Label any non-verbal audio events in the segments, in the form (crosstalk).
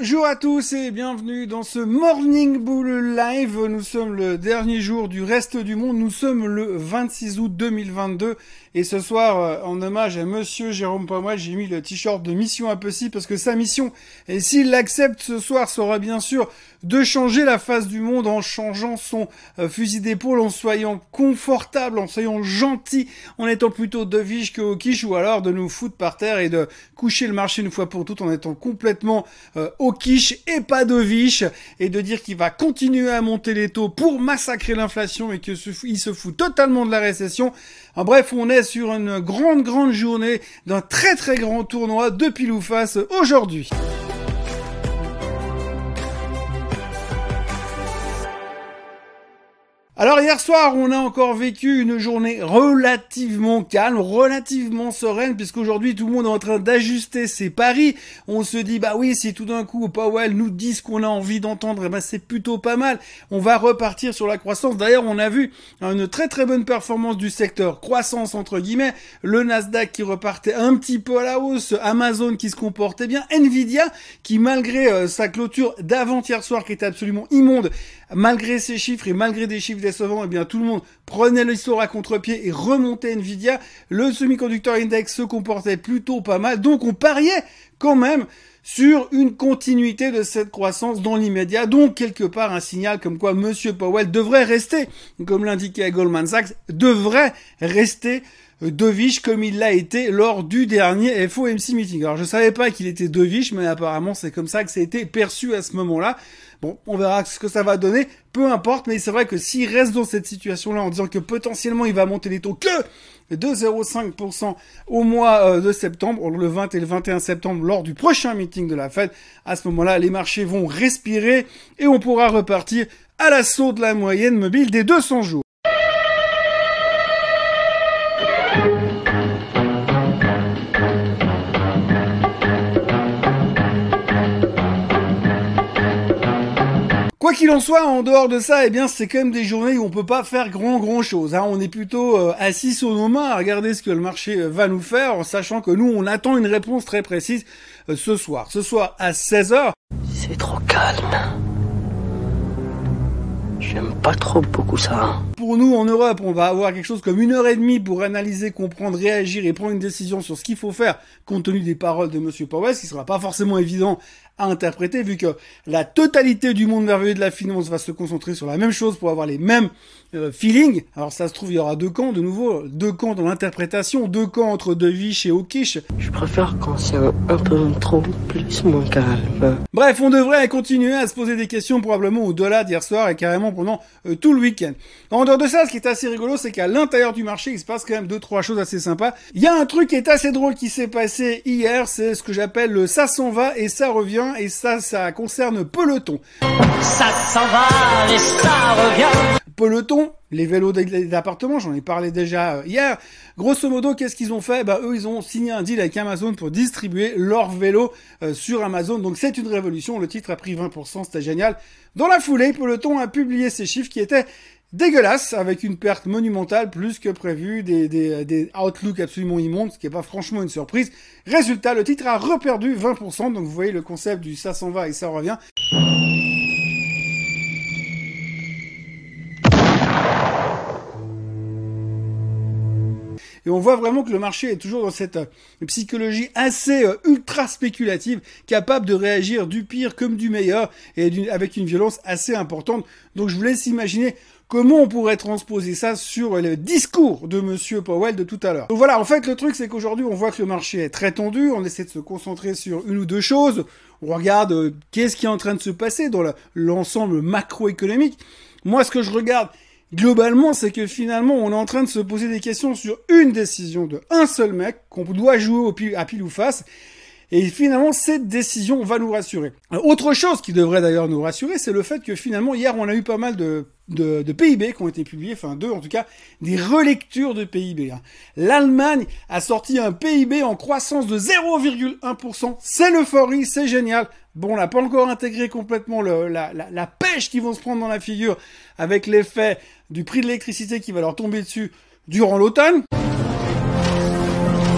Bonjour à tous et bienvenue dans ce Morning Bull Live. Nous sommes le dernier jour du reste du monde. Nous sommes le 26 août 2022 et ce soir, euh, en hommage à Monsieur Jérôme Pommel, j'ai mis le t-shirt de Mission Impossible parce que sa mission, et s'il l'accepte ce soir, sera bien sûr de changer la face du monde en changeant son euh, fusil d'épaule, en soyant confortable, en soyant gentil, en étant plutôt dovish que quiche, ou alors de nous foutre par terre et de coucher le marché une fois pour toutes en étant complètement euh, quiche et pas dovish, et de dire qu'il va continuer à monter les taux pour massacrer l'inflation et que il se fout totalement de la récession. En bref, on est sur une grande, grande journée d'un très, très grand tournoi de pile face aujourd'hui. Alors hier soir, on a encore vécu une journée relativement calme, relativement sereine, puisqu'aujourd'hui tout le monde est en train d'ajuster ses paris. On se dit, bah oui, si tout d'un coup Powell nous dit ce qu'on a envie d'entendre, eh ben c'est plutôt pas mal. On va repartir sur la croissance. D'ailleurs, on a vu une très très bonne performance du secteur croissance entre guillemets, le Nasdaq qui repartait un petit peu à la hausse, Amazon qui se comportait bien, Nvidia qui malgré euh, sa clôture d'avant-hier soir qui était absolument immonde, malgré ses chiffres et malgré des chiffres décevants, eh bien tout le monde prenait l'histoire à contre-pied et remontait Nvidia. Le semi-conducteur index se comportait plutôt pas mal, donc on pariait quand même sur une continuité de cette croissance dans l'immédiat, donc quelque part un signal comme quoi Monsieur Powell devrait rester, comme l'indiquait Goldman Sachs, devrait rester dovish comme il l'a été lors du dernier FOMC meeting. Alors je savais pas qu'il était dovish, mais apparemment c'est comme ça que ça a été perçu à ce moment-là. Bon, on verra ce que ça va donner, peu importe, mais c'est vrai que s'il reste dans cette situation-là en disant que potentiellement il va monter les taux que de 0,5% au mois euh, de septembre, le 20 et le 21 septembre, lors du prochain meeting de la Fed, à ce moment-là, les marchés vont respirer et on pourra repartir à l'assaut de la moyenne mobile des 200 jours. Quoi qu'il en soit, en dehors de ça, eh bien, c'est quand même des journées où on peut pas faire grand grand chose. Hein. On est plutôt euh, assis sur nos mains à regarder ce que le marché euh, va nous faire, en sachant que nous, on attend une réponse très précise euh, ce soir. Ce soir à 16h. C'est trop calme. J'aime pas trop beaucoup ça. Pour nous, en Europe, on va avoir quelque chose comme une heure et demie pour analyser, comprendre, réagir et prendre une décision sur ce qu'il faut faire compte tenu des paroles de Monsieur Powell, ce qui sera pas forcément évident à interpréter vu que la totalité du monde merveilleux de la finance va se concentrer sur la même chose pour avoir les mêmes euh, feelings. Alors ça se trouve, il y aura deux camps de nouveau, deux camps dans l'interprétation, deux camps entre Devish et Okish. Je préfère quand c'est un, peu trop plus moins calme. Bref, on devrait continuer à se poser des questions probablement au-delà d'hier soir et carrément pendant euh, tout le week-end. En dehors de ça, ce qui est assez rigolo, c'est qu'à l'intérieur du marché, il se passe quand même deux, trois choses assez sympas. Il y a un truc qui est assez drôle qui s'est passé hier, c'est ce que j'appelle le ça s'en va et ça revient et ça, ça concerne Peloton. Ça s'en va et ça revient. Peloton, les vélos d'appartement, j'en ai parlé déjà euh, hier. Grosso modo, qu'est-ce qu'ils ont fait? Bah eux, ils ont signé un deal avec Amazon pour distribuer leurs vélos euh, sur Amazon. Donc c'est une révolution. Le titre a pris 20%, c'était génial. Dans la foulée, Peloton a publié ces chiffres qui étaient dégueulasse, avec une perte monumentale, plus que prévu, des, des, des outlooks absolument immondes, ce qui n'est pas franchement une surprise. Résultat, le titre a reperdu 20%, donc vous voyez le concept du ça s'en va et ça revient. Et on voit vraiment que le marché est toujours dans cette euh, psychologie assez euh, ultra spéculative, capable de réagir du pire comme du meilleur et avec une violence assez importante. Donc je vous laisse imaginer Comment on pourrait transposer ça sur le discours de Monsieur Powell de tout à l'heure Donc voilà, en fait, le truc, c'est qu'aujourd'hui, on voit que le marché est très tendu, on essaie de se concentrer sur une ou deux choses, on regarde euh, qu'est-ce qui est en train de se passer dans l'ensemble macroéconomique. Moi, ce que je regarde globalement, c'est que finalement, on est en train de se poser des questions sur une décision de un seul mec qu'on doit jouer à pile ou face. Et finalement, cette décision va nous rassurer. Autre chose qui devrait d'ailleurs nous rassurer, c'est le fait que finalement, hier, on a eu pas mal de, de, de, PIB qui ont été publiés, enfin deux en tout cas, des relectures de PIB. Hein. L'Allemagne a sorti un PIB en croissance de 0,1%. C'est l'euphorie, c'est génial. Bon, on n'a pas encore intégré complètement le, la, la, la pêche qu'ils vont se prendre dans la figure avec l'effet du prix de l'électricité qui va leur tomber dessus durant l'automne.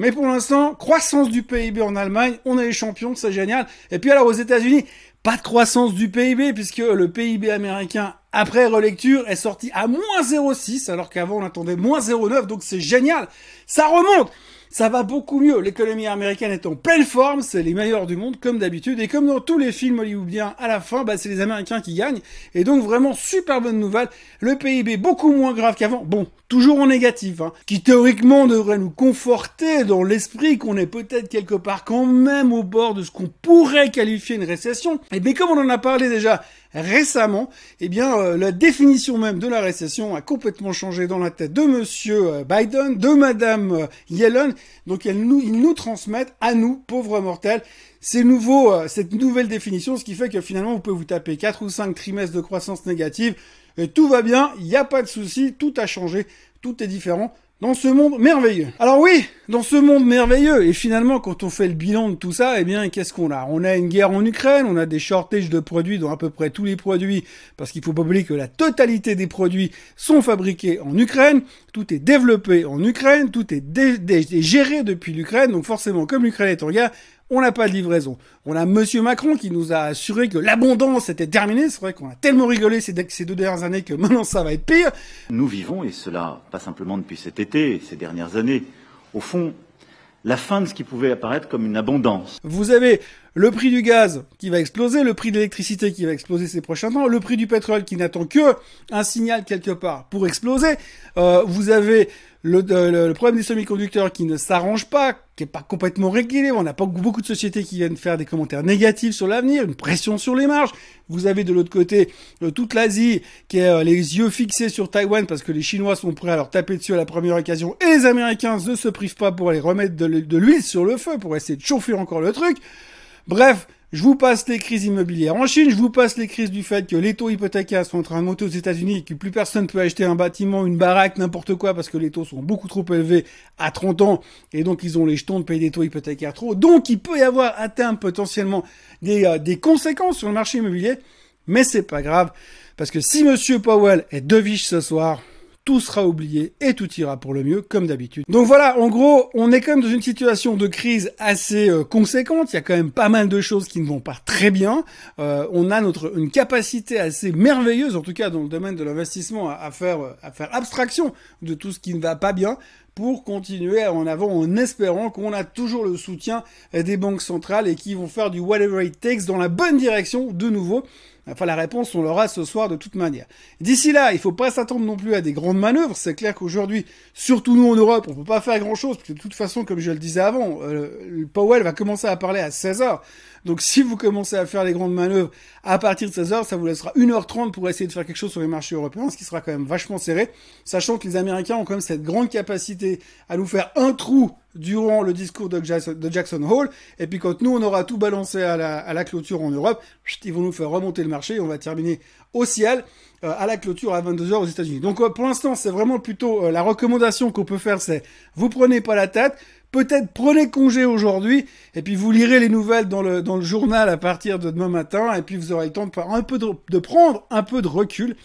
Mais pour l'instant, croissance du PIB en Allemagne, on est les champions, c'est génial. Et puis alors aux États-Unis, pas de croissance du PIB puisque le PIB américain après relecture est sorti à moins 0,6 alors qu'avant on attendait moins 0,9 donc c'est génial. Ça remonte ça va beaucoup mieux. L'économie américaine est en pleine forme, c'est les meilleurs du monde comme d'habitude. Et comme dans tous les films hollywoodiens, à la fin, bah, c'est les Américains qui gagnent. Et donc vraiment super bonne nouvelle. Le PIB beaucoup moins grave qu'avant. Bon, toujours en négatif, hein, qui théoriquement devrait nous conforter dans l'esprit qu'on est peut-être quelque part quand même au bord de ce qu'on pourrait qualifier une récession. Et bien comme on en a parlé déjà récemment, eh bien euh, la définition même de la récession a complètement changé dans la tête de monsieur euh, Biden, de madame euh, Yellen. Donc ils nous, transmettent à nous, pauvres mortels, ces nouveaux, cette nouvelle définition, ce qui fait que finalement vous pouvez vous taper 4 ou 5 trimestres de croissance négative et tout va bien, il n'y a pas de souci, tout a changé, tout est différent dans ce monde merveilleux. Alors oui, dans ce monde merveilleux, et finalement quand on fait le bilan de tout ça, eh bien qu'est-ce qu'on a? On a une guerre en Ukraine, on a des shortages de produits dans à peu près tous les produits, parce qu'il faut pas oublier que la totalité des produits sont fabriqués en Ukraine, tout est développé en Ukraine, tout est géré depuis l'Ukraine, donc forcément comme l'Ukraine est en guerre, on n'a pas de livraison. On a Monsieur Macron qui nous a assuré que l'abondance était terminée. C'est vrai qu'on a tellement rigolé ces, deux dernières années que maintenant ça va être pire. Nous vivons, et cela pas simplement depuis cet été, ces dernières années, au fond, la fin de ce qui pouvait apparaître comme une abondance. Vous avez le prix du gaz qui va exploser, le prix de l'électricité qui va exploser ces prochains temps, le prix du pétrole qui n'attend que un signal quelque part pour exploser. Euh, vous avez le, le, problème des semi-conducteurs qui ne s'arrange pas, qui est pas complètement réglé. On n'a pas beaucoup de sociétés qui viennent faire des commentaires négatifs sur l'avenir, une pression sur les marges. Vous avez de l'autre côté euh, toute l'Asie qui a euh, les yeux fixés sur Taïwan parce que les Chinois sont prêts à leur taper dessus à la première occasion et les Américains ne se privent pas pour aller remettre de l'huile sur le feu pour essayer de chauffer encore le truc. Bref, je vous passe les crises immobilières en Chine, je vous passe les crises du fait que les taux hypothécaires sont en train de monter aux États-Unis et que plus personne ne peut acheter un bâtiment, une baraque, n'importe quoi parce que les taux sont beaucoup trop élevés à 30 ans et donc ils ont les jetons de payer des taux hypothécaires trop. Donc il peut y avoir à potentiellement des, euh, des conséquences sur le marché immobilier, mais c'est pas grave parce que si monsieur Powell est deviche ce soir, tout sera oublié et tout ira pour le mieux comme d'habitude. Donc voilà, en gros, on est quand même dans une situation de crise assez euh, conséquente. Il y a quand même pas mal de choses qui ne vont pas très bien. Euh, on a notre une capacité assez merveilleuse, en tout cas dans le domaine de l'investissement, à, faire à faire abstraction de tout ce qui ne va pas bien pour continuer en avant en espérant qu'on a toujours le soutien des banques centrales et qui vont faire du whatever it takes dans la bonne direction de nouveau Enfin, la réponse, on l'aura ce soir de toute manière. D'ici là, il faut pas s'attendre non plus à des grandes manœuvres. C'est clair qu'aujourd'hui, surtout nous en Europe, on peut pas faire grand chose, parce que de toute façon, comme je le disais avant, euh, Powell va commencer à parler à 16 heures. Donc si vous commencez à faire les grandes manœuvres à partir de 16 heures, ça vous laissera 1h30 pour essayer de faire quelque chose sur les marchés européens, ce qui sera quand même vachement serré, sachant que les Américains ont quand même cette grande capacité à nous faire un trou durant le discours de Jackson, Hole, et puis quand nous on aura tout balancé à la, clôture en Europe, ils vont nous faire remonter le marché, et on va terminer au ciel euh, à la clôture à 22h aux États-Unis. Donc euh, pour l'instant, c'est vraiment plutôt euh, la recommandation qu'on peut faire, c'est vous prenez pas la tête, peut-être prenez congé aujourd'hui, et puis vous lirez les nouvelles dans le, dans le journal à partir de demain matin, et puis vous aurez le temps de, de prendre un peu de recul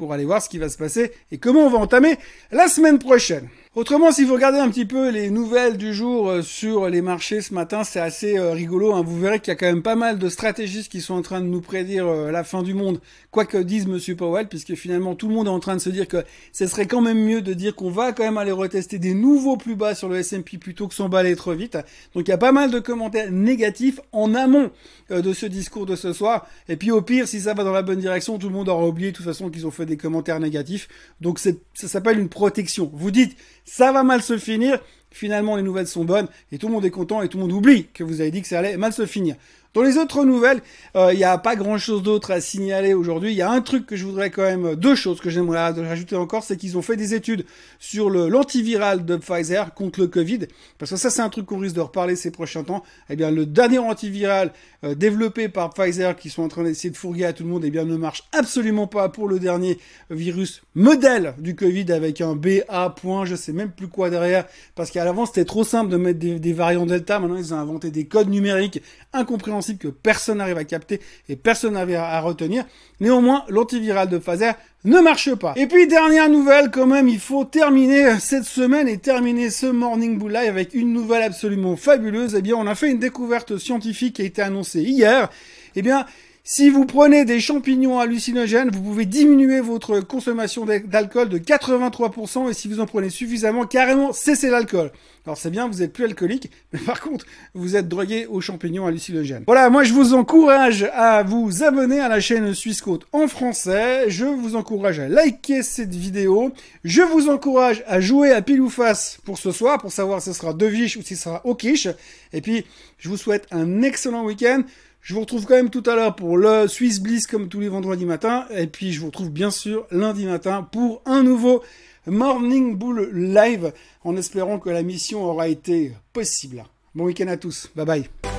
pour aller voir ce qui va se passer et comment on va entamer la semaine prochaine. Autrement, si vous regardez un petit peu les nouvelles du jour euh, sur les marchés ce matin, c'est assez euh, rigolo. Hein. Vous verrez qu'il y a quand même pas mal de stratégistes qui sont en train de nous prédire euh, la fin du monde, quoi que dise Monsieur Powell, puisque finalement tout le monde est en train de se dire que ce serait quand même mieux de dire qu'on va quand même aller retester des nouveaux plus bas sur le S&P plutôt que s'emballer trop vite. Donc il y a pas mal de commentaires négatifs en amont de ce discours de ce soir. Et puis au pire, si ça va dans la bonne direction, tout le monde aura oublié de toute façon qu'ils ont fait des commentaires négatifs. Donc ça s'appelle une protection. Vous dites ça va mal se finir. Finalement, les nouvelles sont bonnes et tout le monde est content et tout le monde oublie que vous avez dit que ça allait mal se finir. Dans les autres nouvelles, il euh, n'y a pas grand-chose d'autre à signaler aujourd'hui. Il y a un truc que je voudrais quand même, deux choses que j'aimerais rajouter encore, c'est qu'ils ont fait des études sur l'antiviral de Pfizer contre le Covid, parce que ça c'est un truc qu'on risque de reparler ces prochains temps. Eh bien, le dernier antiviral euh, développé par Pfizer, qui sont en train d'essayer de fourguer à tout le monde, eh bien, ne marche absolument pas pour le dernier virus modèle du Covid avec un BA point, je sais même plus quoi derrière, parce qu'il qu'à l'avant c'était trop simple de mettre des, variants delta. Maintenant ils ont inventé des codes numériques incompréhensibles que personne n'arrive à capter et personne n'arrive à retenir. Néanmoins, l'antiviral de Phaser ne marche pas. Et puis dernière nouvelle quand même, il faut terminer cette semaine et terminer ce Morning Bull Live avec une nouvelle absolument fabuleuse. Eh bien, on a fait une découverte scientifique qui a été annoncée hier. Eh bien, si vous prenez des champignons hallucinogènes, vous pouvez diminuer votre consommation d'alcool de 83% et si vous en prenez suffisamment, carrément cesser l'alcool. Alors c'est bien, vous êtes plus alcoolique, (laughs) mais par contre, vous êtes drogué aux champignons hallucinogènes. Voilà, moi je vous encourage à vous abonner à la chaîne Suisse Côte en français. Je vous encourage à liker cette vidéo. Je vous encourage à jouer à pile ou face pour ce soir, pour savoir si ce sera Devish ou si ce sera Okish. Et puis, je vous souhaite un excellent week-end. Je vous retrouve quand même tout à l'heure pour le Swiss Bliss comme tous les vendredis matins. Et puis je vous retrouve bien sûr lundi matin pour un nouveau Morning Bull Live en espérant que la mission aura été possible. Bon week-end à tous. Bye bye.